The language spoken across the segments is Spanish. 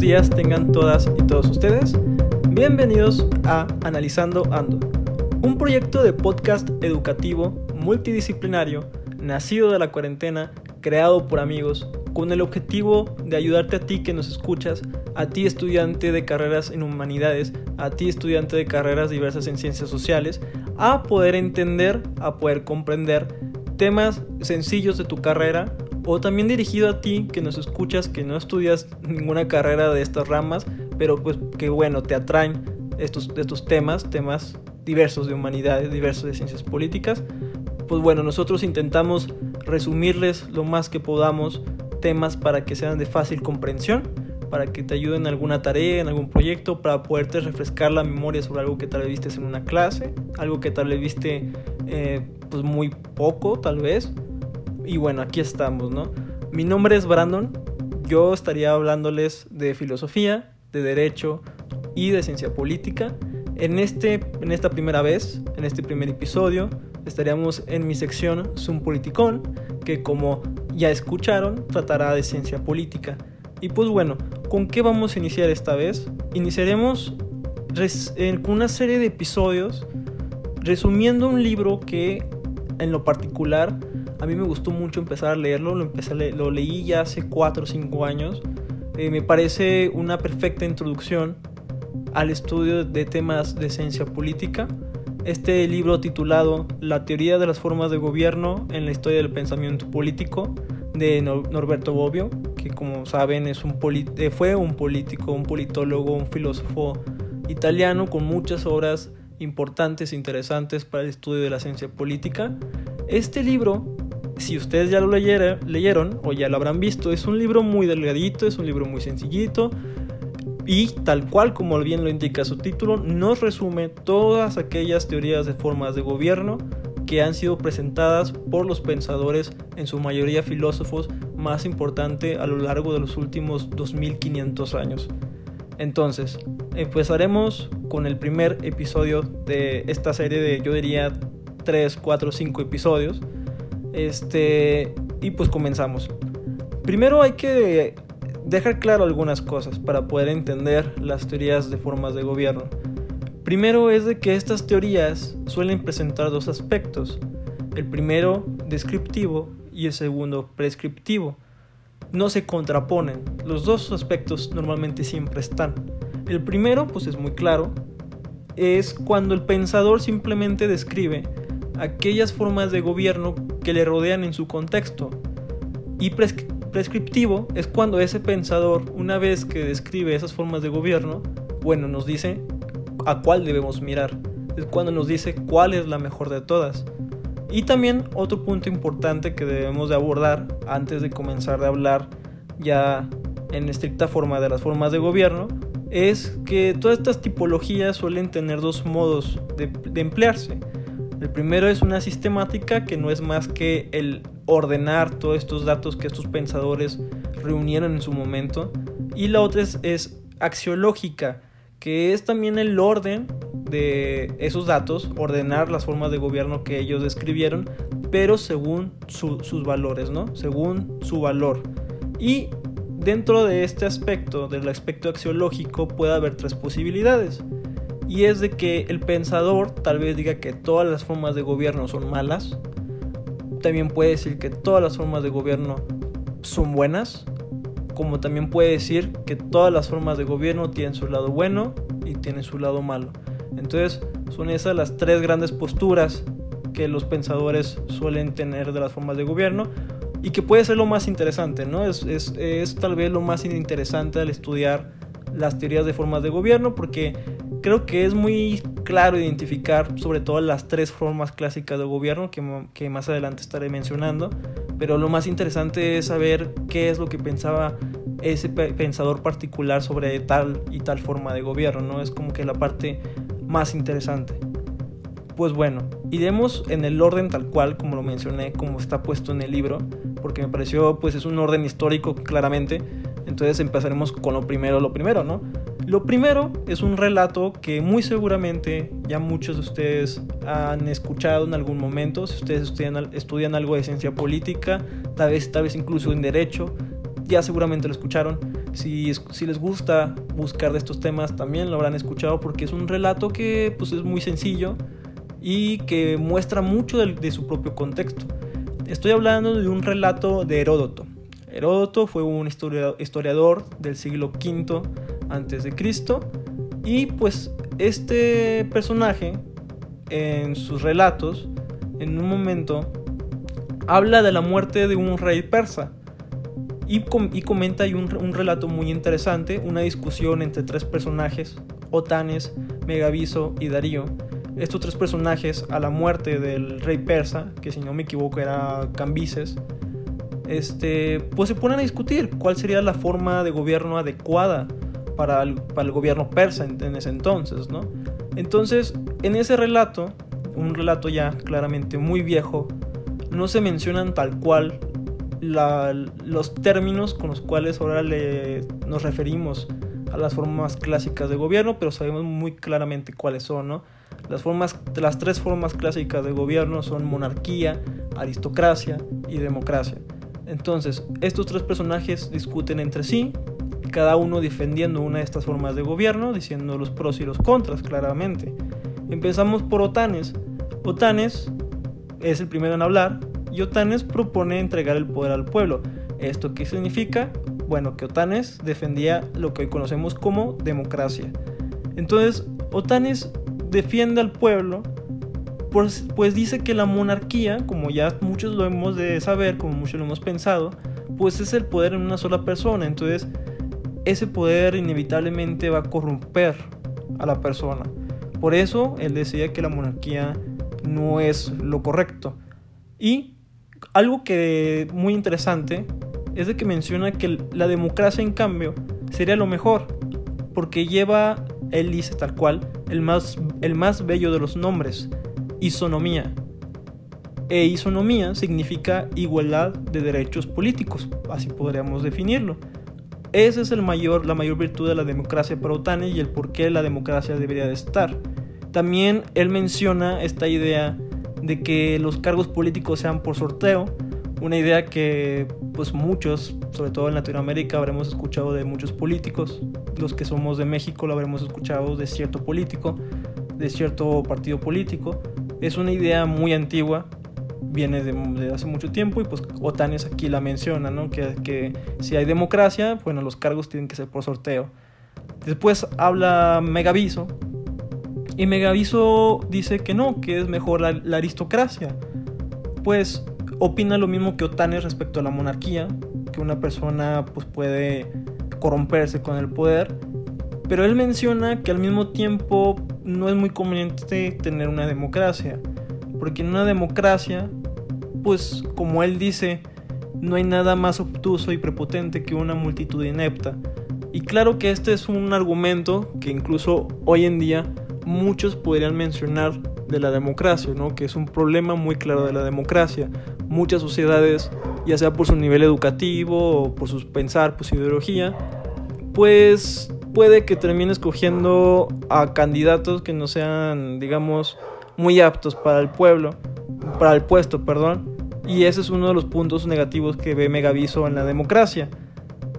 días tengan todas y todos ustedes. Bienvenidos a Analizando Ando, un proyecto de podcast educativo multidisciplinario nacido de la cuarentena, creado por amigos, con el objetivo de ayudarte a ti que nos escuchas, a ti estudiante de carreras en humanidades, a ti estudiante de carreras diversas en ciencias sociales, a poder entender, a poder comprender temas sencillos de tu carrera o también dirigido a ti que nos escuchas, que no estudias ninguna carrera de estas ramas, pero pues que bueno, te atraen estos, estos temas, temas diversos de humanidades, diversos de ciencias políticas. Pues bueno, nosotros intentamos resumirles lo más que podamos temas para que sean de fácil comprensión, para que te ayuden en alguna tarea, en algún proyecto, para poderte refrescar la memoria sobre algo que tal vez viste en una clase, algo que tal vez viste eh, pues muy poco tal vez, y bueno, aquí estamos, ¿no? Mi nombre es Brandon, yo estaría hablándoles de filosofía, de derecho y de ciencia política. En, este, en esta primera vez, en este primer episodio, estaríamos en mi sección Zoom Politicón, que como ya escucharon, tratará de ciencia política. Y pues bueno, ¿con qué vamos a iniciar esta vez? Iniciaremos con una serie de episodios resumiendo un libro que en lo particular a mí me gustó mucho empezar a leerlo, lo, leí ya hace 4 o 5 años. Eh, me parece una perfecta introducción al estudio de temas de ciencia política. Este libro titulado La teoría de las formas de gobierno en la historia del pensamiento político de Norberto Bobbio, que como saben es un eh, fue un político, un politólogo, un filósofo italiano con muchas obras importantes e interesantes para el estudio de la ciencia política. Este libro si ustedes ya lo leyeron o ya lo habrán visto, es un libro muy delgadito, es un libro muy sencillito y tal cual como bien lo indica su título, nos resume todas aquellas teorías de formas de gobierno que han sido presentadas por los pensadores, en su mayoría filósofos, más importante a lo largo de los últimos 2500 años. Entonces, empezaremos con el primer episodio de esta serie de, yo diría, 3, 4, 5 episodios este, y pues comenzamos. Primero hay que dejar claro algunas cosas para poder entender las teorías de formas de gobierno. Primero es de que estas teorías suelen presentar dos aspectos. El primero descriptivo y el segundo prescriptivo. No se contraponen, los dos aspectos normalmente siempre están. El primero, pues es muy claro, es cuando el pensador simplemente describe aquellas formas de gobierno que le rodean en su contexto. Y prescriptivo es cuando ese pensador, una vez que describe esas formas de gobierno, bueno, nos dice a cuál debemos mirar. Es cuando nos dice cuál es la mejor de todas. Y también otro punto importante que debemos de abordar antes de comenzar a hablar ya en estricta forma de las formas de gobierno es que todas estas tipologías suelen tener dos modos de emplearse. El primero es una sistemática que no es más que el ordenar todos estos datos que estos pensadores reunieron en su momento. Y la otra es, axiológica, que es también el orden de esos datos, ordenar las formas de gobierno que ellos describieron, pero según sus valores, ¿no? Según su valor. Y dentro de este aspecto, del aspecto axiológico, puede haber tres posibilidades y es de que el pensador tal vez diga que todas las formas de gobierno son malas, también puede decir que todas las formas de gobierno son buenas, como también puede decir que todas las formas de gobierno tienen su lado bueno y tienen su lado malo. Entonces son esas las tres grandes posturas que los pensadores suelen tener de las formas de gobierno y que puede ser lo más interesante, ¿no? Es, es, es tal vez lo más interesante al estudiar las teorías de formas de gobierno porque creo que es muy claro identificar sobre todo las tres formas clásicas de gobierno que, más adelante estaré mencionando, pero lo más interesante es saber qué es lo que pensaba ese pensador particular sobre tal y tal forma de gobierno, ¿no? Es como que la parte más interesante. Pues bueno, iremos en el orden tal cual como lo mencioné, como está puesto en el libro, porque me pareció pues es un orden histórico claramente, entonces empezaremos con lo primero, lo primero, ¿no? Lo primero es un relato que muy seguramente ya muchos de ustedes han escuchado en algún momento, si ustedes estudian, algo de ciencia política, tal vez, tal vez incluso en derecho, ya seguramente lo escucharon. Si, si les gusta buscar de estos temas, también lo habrán escuchado porque es un relato que pues, es muy sencillo y que muestra mucho de, de su propio contexto. Estoy hablando de un relato de Heródoto. Heródoto fue un historiador del siglo V antes de Cristo y pues este personaje en sus relatos en un momento habla de la muerte de un rey persa y, comenta hay un, relato muy interesante, una discusión entre tres personajes, Otanes, Megaviso y Darío. Estos tres personajes a la muerte del rey persa, que si no me equivoco era Cambises, este, pues se ponen a discutir cuál sería la forma de gobierno adecuada para el, gobierno persa en ese entonces, ¿no? Entonces, en ese relato, un relato ya claramente muy viejo, no se mencionan tal cual los términos con los cuales ahora le, nos referimos a las formas clásicas de gobierno, pero sabemos muy claramente cuáles son, ¿no? Las, formas, las tres formas clásicas de gobierno son monarquía, aristocracia y democracia. Entonces, estos tres personajes discuten entre sí, cada uno defendiendo una de estas formas de gobierno, diciendo los pros y los contras claramente. Empezamos por Otanes. Otanes es el primero en hablar y Otanes propone entregar el poder al pueblo. ¿Esto qué significa? Bueno, que Otanes defendía lo que hoy conocemos como democracia. Entonces, Otanes defiende al pueblo, pues, pues dice que la monarquía, como ya muchos lo hemos de saber, como muchos lo hemos pensado, pues es el poder en una sola persona. Entonces, ese poder inevitablemente va a corromper a la persona. Por eso él decía que la monarquía no es lo correcto. Y algo que muy interesante es de que menciona que la democracia en cambio sería lo mejor, porque lleva, él dice tal cual, el más, el más bello de los nombres, isonomía. E isonomía significa igualdad de derechos políticos, así podríamos definirlo. Esa es la mayor virtud de la democracia para Otanes y el por qué la democracia debería de estar. También él menciona esta idea de que los cargos políticos sean por sorteo, una idea que pues muchos, sobre todo en Latinoamérica, habremos escuchado de muchos políticos, los que somos de México lo habremos escuchado de cierto político, de cierto partido político. Es una idea muy antigua, viene de, hace mucho tiempo y pues Otanes aquí la menciona, ¿no? Que, que, si hay democracia, bueno, los cargos tienen que ser por sorteo. Después habla Megaviso y Megaviso dice que no, que es mejor la, aristocracia. Pues opina lo mismo que Otanes respecto a la monarquía, que una persona pues puede corromperse con el poder, pero él menciona que al mismo tiempo no es muy conveniente tener una democracia, porque en una democracia pues como él dice, no hay nada más obtuso y prepotente que una multitud inepta. Y claro que este es un argumento que incluso hoy en día muchos podrían mencionar de la democracia, ¿no? que es un problema muy claro de la democracia. Muchas sociedades, ya sea por su nivel educativo o por su pensar, por su ideología, pues puede que termine escogiendo a candidatos que no sean, digamos, muy aptos para el pueblo, para el puesto, perdón, y ese es uno de los puntos negativos que ve Megaviso en la democracia.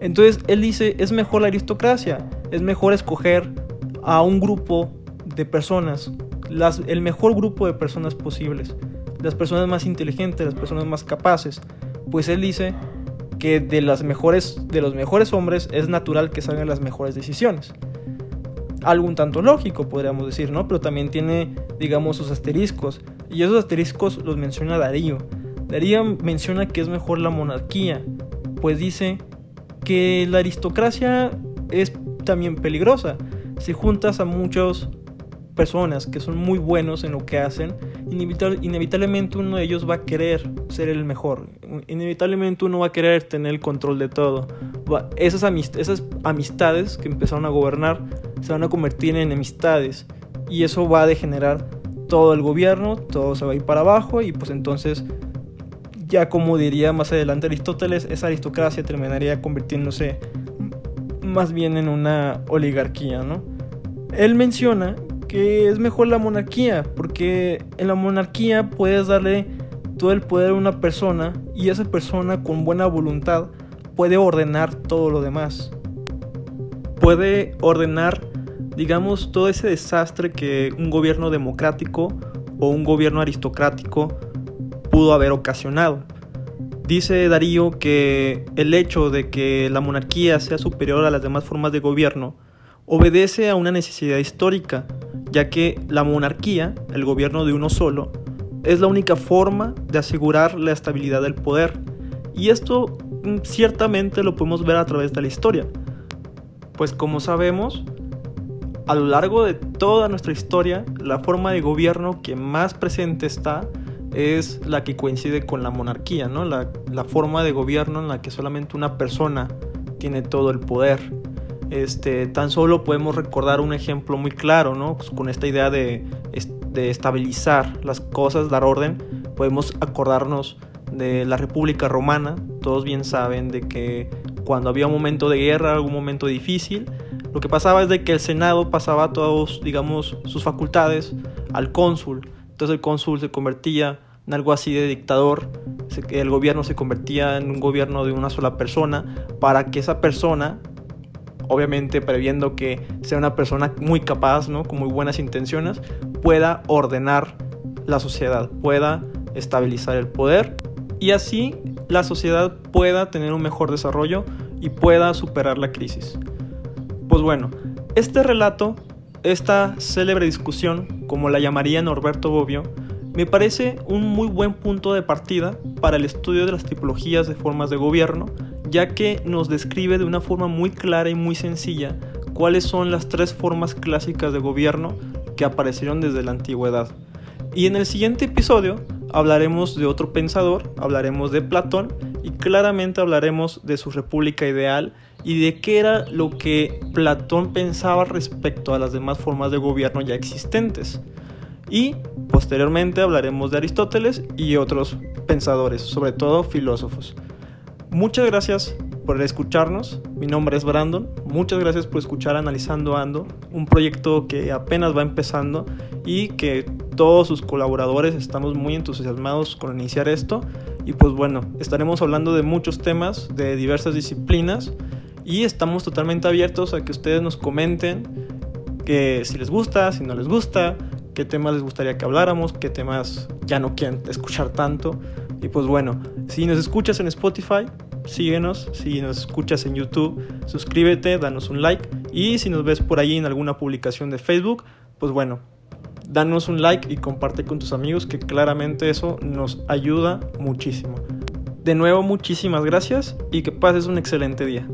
Entonces él dice, es mejor la aristocracia, es mejor escoger a un grupo de personas, las, el mejor grupo de personas posibles, las personas más inteligentes, las personas más capaces. Pues él dice que de, las mejores, de los mejores hombres es natural que salgan las mejores decisiones. Algo un tanto lógico, podríamos decir, ¿no? Pero también tiene, digamos, sus asteriscos. Y esos asteriscos los menciona Darío. Darío menciona que es mejor la monarquía, pues dice que la aristocracia es también peligrosa. Si juntas a muchas personas que son muy buenos en lo que hacen, inevitablemente uno de ellos va a querer ser el mejor. Inevitablemente uno va a querer tener el control de todo. Esas, esas amistades que empezaron a gobernar se van a convertir en enemistades y eso va a degenerar todo el gobierno, todo se va a ir para abajo y pues entonces ya como diría más adelante Aristóteles, esa aristocracia terminaría convirtiéndose más bien en una oligarquía, ¿no? Él menciona que es mejor la monarquía, porque en la monarquía puedes darle todo el poder a una persona y esa persona con buena voluntad puede ordenar todo lo demás. puede ordenar, digamos, todo ese desastre que un gobierno democrático o un gobierno aristocrático pudo haber ocasionado. Dice Darío que el hecho de que la monarquía sea superior a las demás formas de gobierno obedece a una necesidad histórica, ya que la monarquía, el gobierno de uno solo, es la única forma de asegurar la estabilidad del poder. Y esto mm, ciertamente lo podemos ver a través de la historia. Pues como sabemos, a lo largo de toda nuestra historia, la forma de gobierno que más presente está es la que coincide con la monarquía, ¿no? La, forma de gobierno en la que solamente una persona tiene todo el poder. Este, tan solo podemos recordar un ejemplo muy claro, ¿no? Con esta idea de, de estabilizar las cosas, dar orden, podemos acordarnos de la República Romana. Todos bien saben de que cuando había un momento de guerra, algún momento difícil, lo que pasaba es de que el Senado pasaba todos, digamos, sus facultades al cónsul. Entonces el cónsul se convertía en algo así de dictador, el gobierno se convertía en un gobierno de una sola persona para que esa persona, obviamente previendo que sea una persona muy capaz, ¿no? con muy buenas intenciones, pueda ordenar la sociedad, pueda estabilizar el poder y así la sociedad pueda tener un mejor desarrollo y pueda superar la crisis. Pues bueno, este relato, esta célebre discusión, como la llamaría Norberto Bobbio, me parece un muy buen punto de partida para el estudio de las tipologías de formas de gobierno, ya que nos describe de una forma muy clara y muy sencilla cuáles son las tres formas clásicas de gobierno que aparecieron desde la antigüedad. Y en el siguiente episodio hablaremos de otro pensador, hablaremos de Platón y claramente hablaremos de su república ideal y de qué era lo que Platón pensaba respecto a las demás formas de gobierno ya existentes. Y posteriormente hablaremos de Aristóteles y otros pensadores, sobre todo filósofos. Muchas gracias por escucharnos. Mi nombre es Brandon. Muchas gracias por escuchar Analizando Ando, un proyecto que apenas va empezando y que todos sus colaboradores estamos muy entusiasmados con iniciar esto. Y pues bueno, estaremos hablando de muchos temas, de diversas disciplinas y estamos totalmente abiertos a que ustedes nos comenten que si les gusta, si no les gusta, qué temas les gustaría que habláramos, qué temas ya no quieren escuchar tanto. Y pues bueno, si nos escuchas en Spotify, síguenos, si nos escuchas en YouTube, suscríbete, danos un like y si nos ves por ahí en alguna publicación de Facebook, pues bueno, danos un like y comparte con tus amigos que claramente eso nos ayuda muchísimo. De nuevo, muchísimas gracias y que pases un excelente día.